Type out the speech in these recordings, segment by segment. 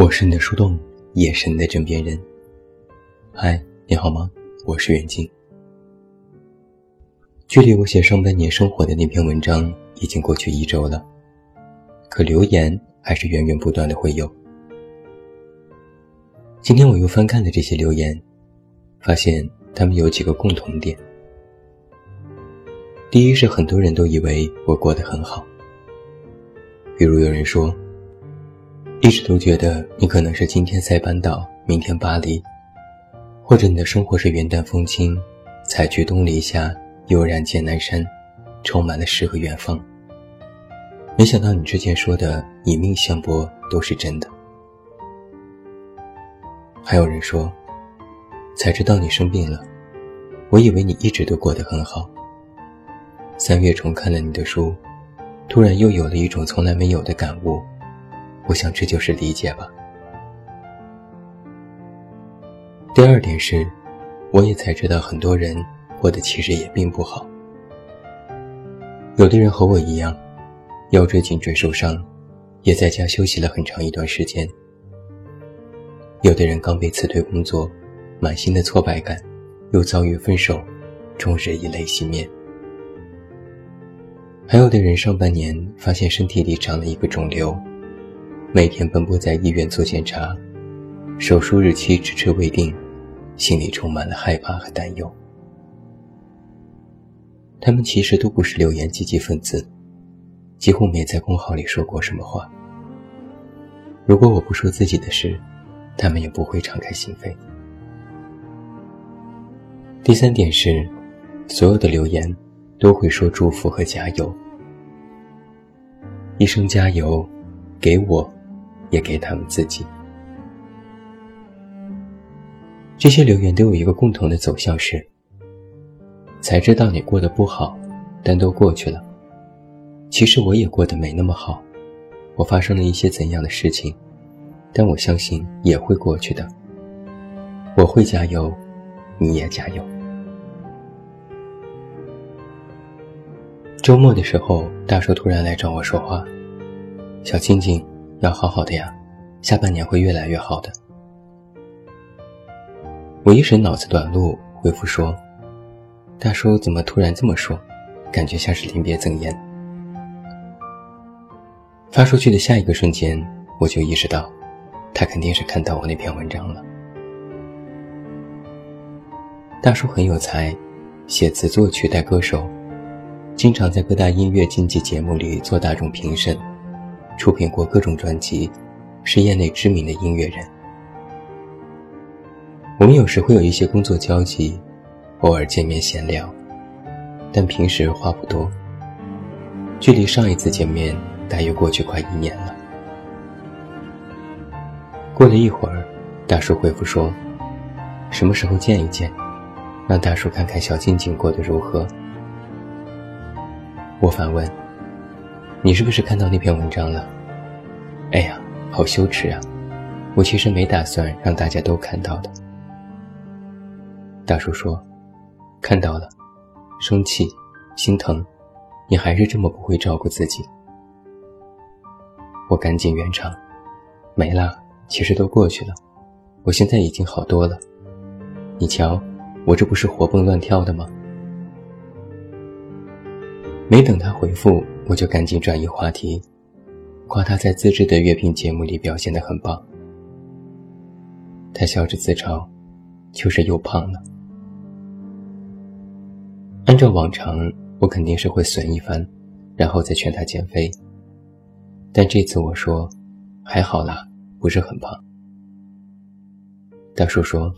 我是你的树洞，也是你的枕边人。嗨，你好吗？我是袁静。距离我写上半年生活的那篇文章已经过去一周了，可留言还是源源不断的会有。今天我又翻看了这些留言，发现他们有几个共同点。第一是很多人都以为我过得很好，比如有人说。一直都觉得你可能是今天塞班岛，明天巴黎，或者你的生活是云淡风轻，采菊东篱下，悠然见南山，充满了诗和远方。没想到你之前说的以命相搏都是真的。还有人说，才知道你生病了，我以为你一直都过得很好。三月重看了你的书，突然又有了一种从来没有的感悟。我想这就是理解吧。第二点是，我也才知道很多人过得其实也并不好。有的人和我一样，腰椎、颈椎受伤，也在家休息了很长一段时间。有的人刚被辞退工作，满心的挫败感，又遭遇分手，终日以泪洗面。还有的人上半年发现身体里长了一个肿瘤。每天奔波在医院做检查，手术日期迟迟未定，心里充满了害怕和担忧。他们其实都不是留言积极分子，几乎没在公号里说过什么话。如果我不说自己的事，他们也不会敞开心扉。第三点是，所有的留言都会说祝福和加油，医生加油，给我。也给他们自己。这些留言都有一个共同的走向是：才知道你过得不好，但都过去了。其实我也过得没那么好，我发生了一些怎样的事情，但我相信也会过去的。我会加油，你也加油。周末的时候，大叔突然来找我说话，小静静。要好好的呀，下半年会越来越好的。我一时脑子短路，回复说：“大叔怎么突然这么说？感觉像是临别赠言。”发出去的下一个瞬间，我就意识到，他肯定是看到我那篇文章了。大叔很有才，写词作曲带歌手，经常在各大音乐竞技节目里做大众评审。出品过各种专辑，是业内知名的音乐人。我们有时会有一些工作交集，偶尔见面闲聊，但平时话不多。距离上一次见面大约过去快一年了。过了一会儿，大叔回复说：“什么时候见一见，让大叔看看小静静过得如何？”我反问。你是不是看到那篇文章了？哎呀，好羞耻啊！我其实没打算让大家都看到的。大叔说：“看到了，生气，心疼，你还是这么不会照顾自己。”我赶紧圆场：“没了，其实都过去了，我现在已经好多了。你瞧，我这不是活蹦乱跳的吗？”没等他回复。我就赶紧转移话题，夸他在自制的乐评节目里表现得很棒。他笑着自嘲，就是又胖了。按照往常，我肯定是会损一番，然后再劝他减肥。但这次我说，还好啦，不是很胖。大叔说，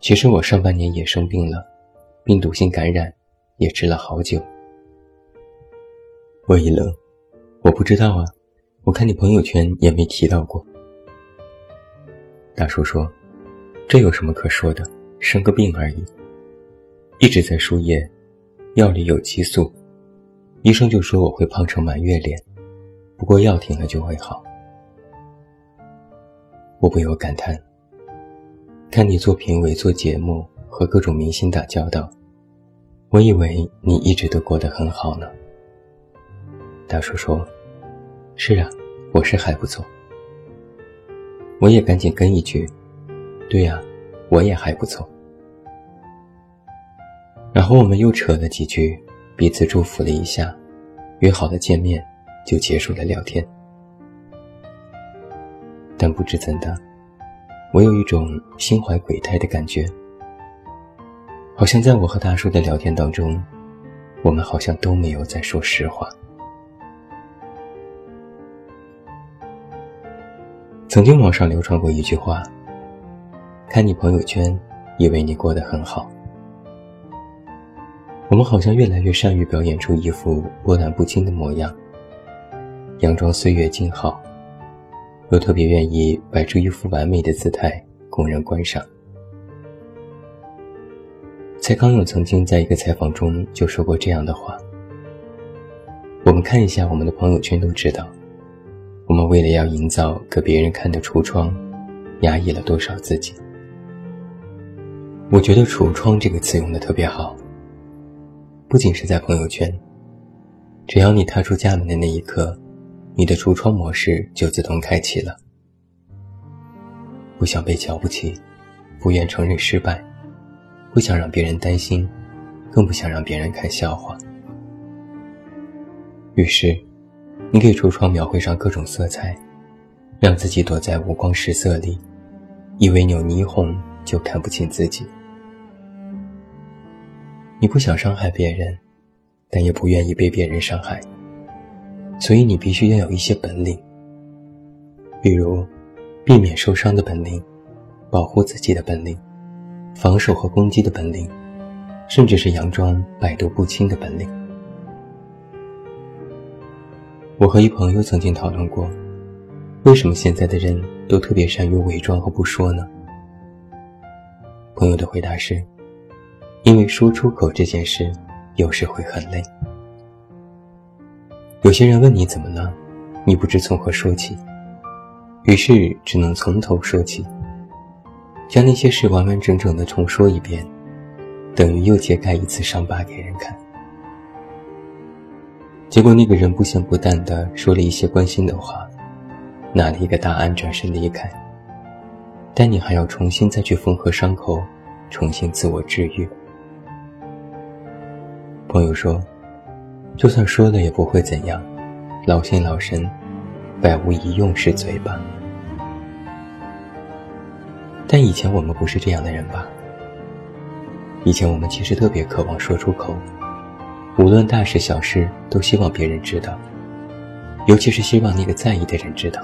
其实我上半年也生病了，病毒性感染，也治了好久。我一愣，我不知道啊，我看你朋友圈也没提到过。大叔说：“这有什么可说的？生个病而已。一直在输液，药里有激素，医生就说我会胖成满月脸，不过药停了就会好。”我不由感叹：看你做评委、做节目，和各种明星打交道，我以为你一直都过得很好呢。大叔说：“是啊，我是还不错。”我也赶紧跟一句：“对呀，我也还不错。”然后我们又扯了几句，彼此祝福了一下，约好了见面，就结束了聊天。但不知怎的，我有一种心怀鬼胎的感觉，好像在我和大叔的聊天当中，我们好像都没有在说实话。曾经网上流传过一句话：“看你朋友圈，以为你过得很好。”我们好像越来越善于表演出一副波澜不惊的模样，佯装岁月静好。又特别愿意摆出一副完美的姿态供人观赏。蔡康永曾经在一个采访中就说过这样的话：“我们看一下我们的朋友圈，都知道，我们为了要营造给别人看的橱窗，压抑了多少自己。”我觉得“橱窗”这个词用的特别好，不仅是在朋友圈，只要你踏出家门的那一刻。你的橱窗模式就自动开启了。不想被瞧不起，不愿承认失败，不想让别人担心，更不想让别人看笑话。于是，你给橱窗描绘上各种色彩，让自己躲在五光十色里，以为有霓虹就看不清自己。你不想伤害别人，但也不愿意被别人伤害。所以你必须要有一些本领，比如避免受伤的本领，保护自己的本领，防守和攻击的本领，甚至是佯装百毒不侵的本领。我和一朋友曾经讨论过，为什么现在的人都特别善于伪装和不说呢？朋友的回答是：因为说出口这件事，有时会很累。有些人问你怎么了，你不知从何说起，于是只能从头说起，将那些事完完整整的重说一遍，等于又揭开一次伤疤给人看。结果那个人不咸不淡的说了一些关心的话，拿了一个答案转身离开，但你还要重新再去缝合伤口，重新自我治愈。朋友说。就算说了也不会怎样，劳心劳神，百无一用是嘴巴。但以前我们不是这样的人吧？以前我们其实特别渴望说出口，无论大事小事都希望别人知道，尤其是希望那个在意的人知道。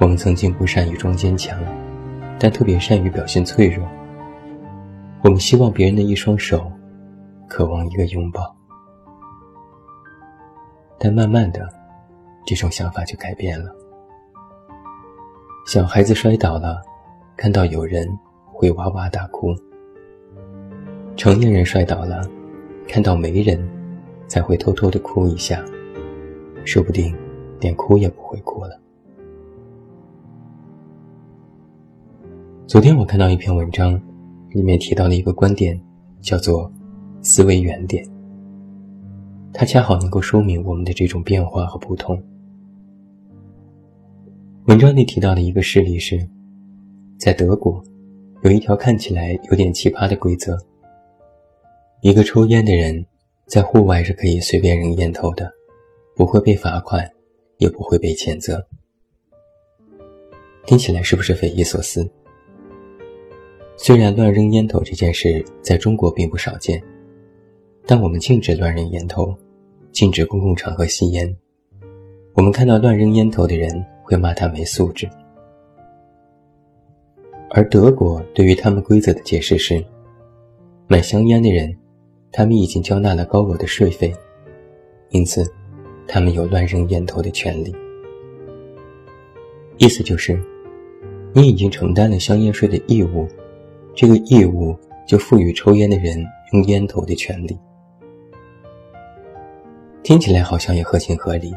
我们曾经不善于装坚强，但特别善于表现脆弱。我们希望别人的一双手。渴望一个拥抱，但慢慢的，这种想法就改变了。小孩子摔倒了，看到有人会哇哇大哭；成年人摔倒了，看到没人，才会偷偷的哭一下，说不定连哭也不会哭了。昨天我看到一篇文章，里面提到了一个观点，叫做。思维原点，它恰好能够说明我们的这种变化和不同。文章里提到的一个事例是，在德国，有一条看起来有点奇葩的规则：一个抽烟的人在户外是可以随便扔烟头的，不会被罚款，也不会被谴责。听起来是不是匪夷所思？虽然乱扔烟头这件事在中国并不少见。但我们禁止乱扔烟头，禁止公共场合吸烟。我们看到乱扔烟头的人，会骂他没素质。而德国对于他们规则的解释是：买香烟的人，他们已经交纳了高额的税费，因此，他们有乱扔烟头的权利。意思就是，你已经承担了香烟税的义务，这个义务就赋予抽烟的人用烟头的权利。听起来好像也合情合理，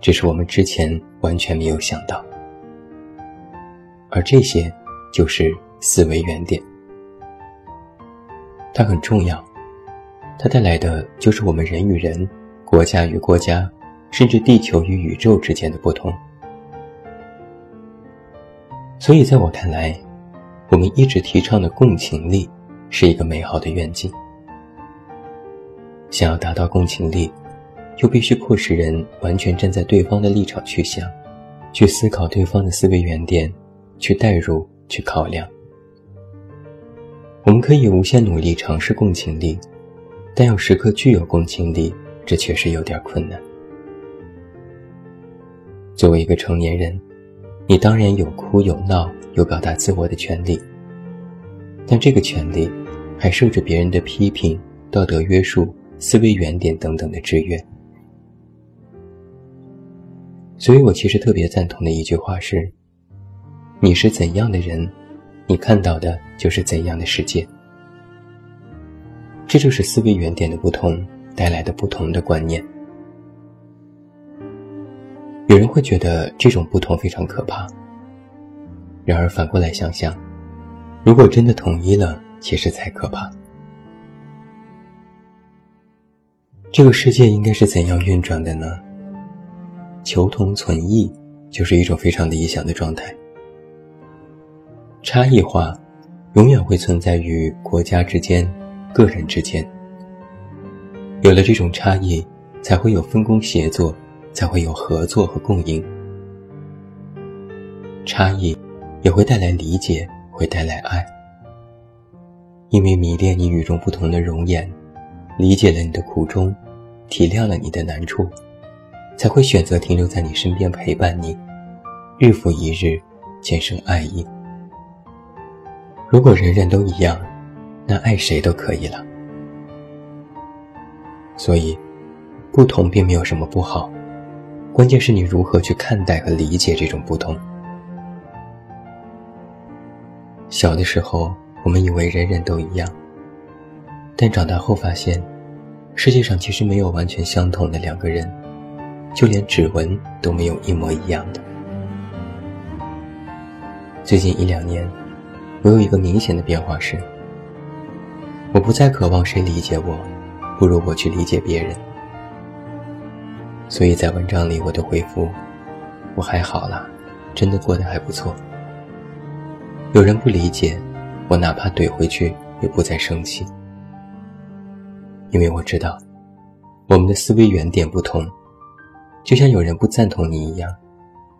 只是我们之前完全没有想到。而这些就是思维原点，它很重要，它带来的就是我们人与人、国家与国家，甚至地球与宇宙之间的不同。所以，在我看来，我们一直提倡的共情力是一个美好的愿景。想要达到共情力，又必须迫使人完全站在对方的立场去想，去思考对方的思维原点，去代入，去考量。我们可以无限努力尝试共情力，但要时刻具有共情力，这确实有点困难。作为一个成年人，你当然有哭有闹有表达自我的权利，但这个权利还受着别人的批评、道德约束、思维原点等等的制约。所以我其实特别赞同的一句话是：“你是怎样的人，你看到的就是怎样的世界。”这就是思维原点的不同带来的不同的观念。有人会觉得这种不同非常可怕。然而反过来想想，如果真的统一了，其实才可怕。这个世界应该是怎样运转的呢？求同存异，就是一种非常理想的状态。差异化，永远会存在于国家之间、个人之间。有了这种差异，才会有分工协作。才会有合作和共赢。差异也会带来理解，会带来爱。因为迷恋你与众不同的容颜，理解了你的苦衷，体谅了你的难处，才会选择停留在你身边陪伴你，日复一日，渐生爱意。如果人人都一样，那爱谁都可以了。所以，不同并没有什么不好。关键是你如何去看待和理解这种不同。小的时候，我们以为人人都一样，但长大后发现，世界上其实没有完全相同的两个人，就连指纹都没有一模一样的。最近一两年，我有一个明显的变化是，我不再渴望谁理解我，不如我去理解别人。所以在文章里，我的回复，我还好啦，真的过得还不错。有人不理解，我哪怕怼回去也不再生气，因为我知道，我们的思维原点不同，就像有人不赞同你一样，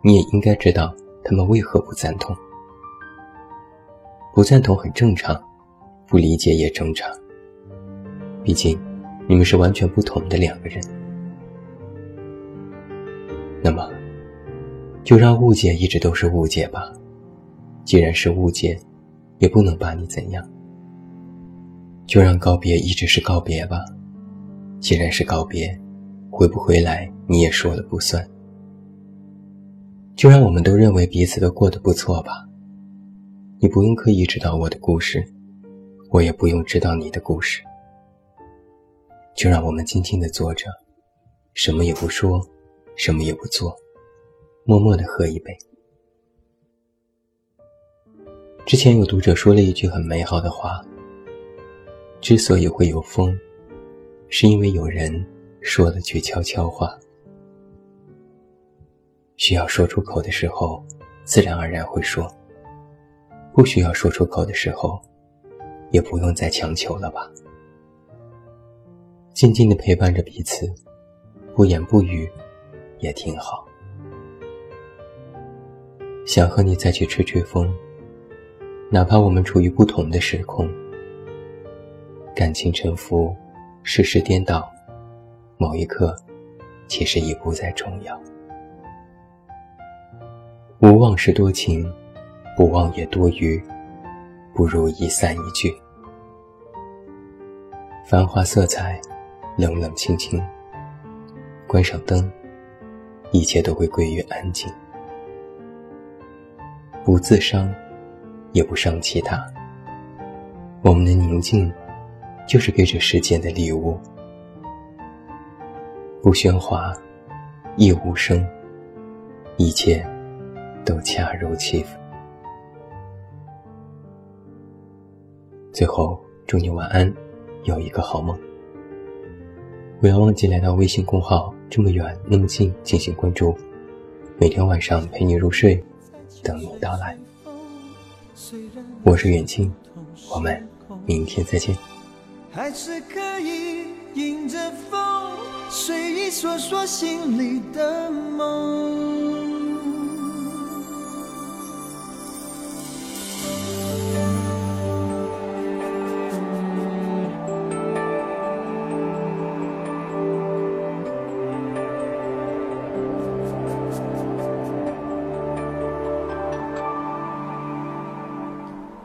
你也应该知道他们为何不赞同。不赞同很正常，不理解也正常，毕竟你们是完全不同的两个人。那么，就让误解一直都是误解吧。既然是误解，也不能把你怎样。就让告别一直是告别吧。既然是告别，回不回来你也说了不算。就让我们都认为彼此都过得不错吧。你不用刻意知道我的故事，我也不用知道你的故事。就让我们静静的坐着，什么也不说。什么也不做，默默的喝一杯。之前有读者说了一句很美好的话：“之所以会有风，是因为有人说了句悄悄话。需要说出口的时候，自然而然会说；不需要说出口的时候，也不用再强求了吧。静静的陪伴着彼此，不言不语。”也挺好，想和你再去吹吹风，哪怕我们处于不同的时空。感情沉浮，世事颠倒，某一刻，其实已不再重要。无忘是多情，不忘也多余，不如一散一聚。繁华色彩，冷冷清清，关上灯。一切都会归于安静，不自伤，也不伤其他。我们的宁静，就是给这世间的礼物。不喧哗，亦无声，一切都恰如其分。最后，祝你晚安，有一个好梦。不要忘记来到微信公号。这么远，那么近，进行关注。每天晚上陪你入睡，等你到来。我是远近，我们明天再见。还是可以迎着风，随意说说心里的梦。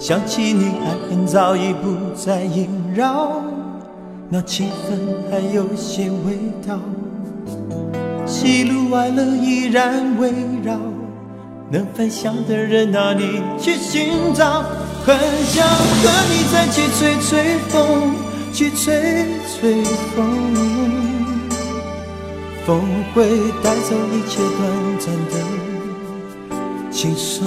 想起你，爱恨早已不再萦绕，那气氛还有些味道。喜怒哀乐依然围绕，能分享的人哪里去寻找？很想和你再去吹吹风，去吹吹风，风会带走一切短暂的轻松。